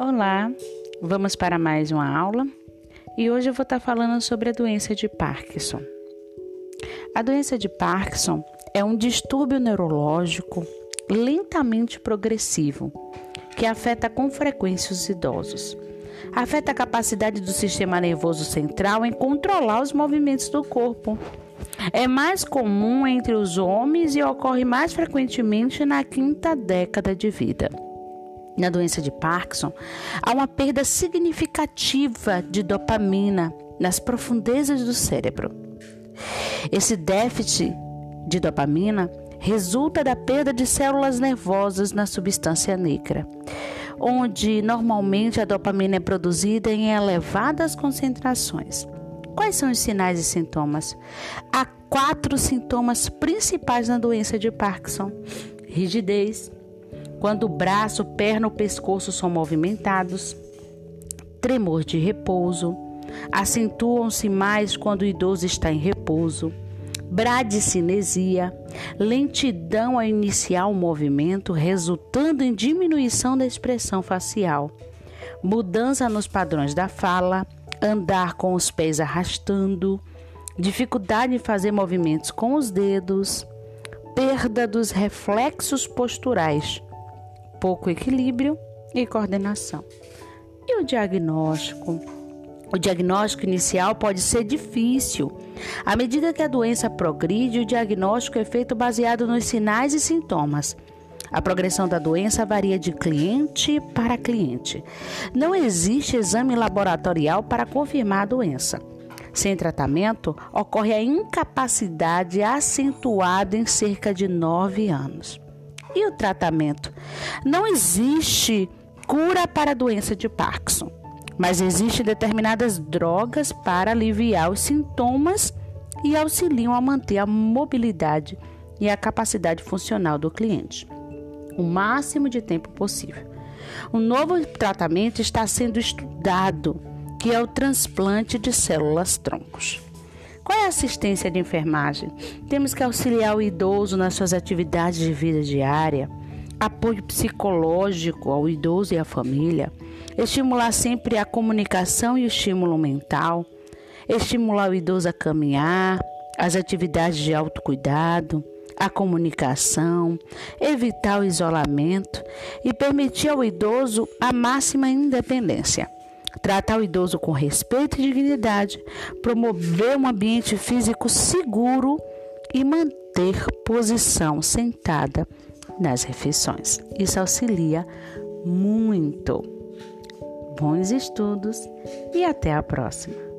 Olá, vamos para mais uma aula e hoje eu vou estar falando sobre a doença de Parkinson. A doença de Parkinson é um distúrbio neurológico lentamente progressivo que afeta com frequência os idosos. Afeta a capacidade do sistema nervoso central em controlar os movimentos do corpo. É mais comum entre os homens e ocorre mais frequentemente na quinta década de vida na doença de Parkinson, há uma perda significativa de dopamina nas profundezas do cérebro. Esse déficit de dopamina resulta da perda de células nervosas na substância negra, onde normalmente a dopamina é produzida em elevadas concentrações. Quais são os sinais e sintomas? Há quatro sintomas principais na doença de Parkinson: rigidez, quando o braço, perna ou pescoço são movimentados, tremor de repouso, acentuam-se mais quando o idoso está em repouso, bradicinesia, lentidão ao iniciar o movimento, resultando em diminuição da expressão facial, mudança nos padrões da fala, andar com os pés arrastando, dificuldade em fazer movimentos com os dedos, perda dos reflexos posturais, pouco equilíbrio e coordenação. E o diagnóstico? O diagnóstico inicial pode ser difícil. À medida que a doença progride, o diagnóstico é feito baseado nos sinais e sintomas. A progressão da doença varia de cliente para cliente. Não existe exame laboratorial para confirmar a doença. Sem tratamento, ocorre a incapacidade acentuada em cerca de nove anos. E o tratamento? Não existe cura para a doença de Parkinson, mas existem determinadas drogas para aliviar os sintomas e auxiliam a manter a mobilidade e a capacidade funcional do cliente o máximo de tempo possível. Um novo tratamento está sendo estudado, que é o transplante de células troncos. Qual é a assistência de enfermagem? Temos que auxiliar o idoso nas suas atividades de vida diária, apoio psicológico ao idoso e à família, estimular sempre a comunicação e o estímulo mental, estimular o idoso a caminhar, as atividades de autocuidado, a comunicação, evitar o isolamento e permitir ao idoso a máxima independência tratar o idoso com respeito e dignidade, promover um ambiente físico seguro e manter posição sentada nas refeições. Isso auxilia muito. Bons estudos e até a próxima!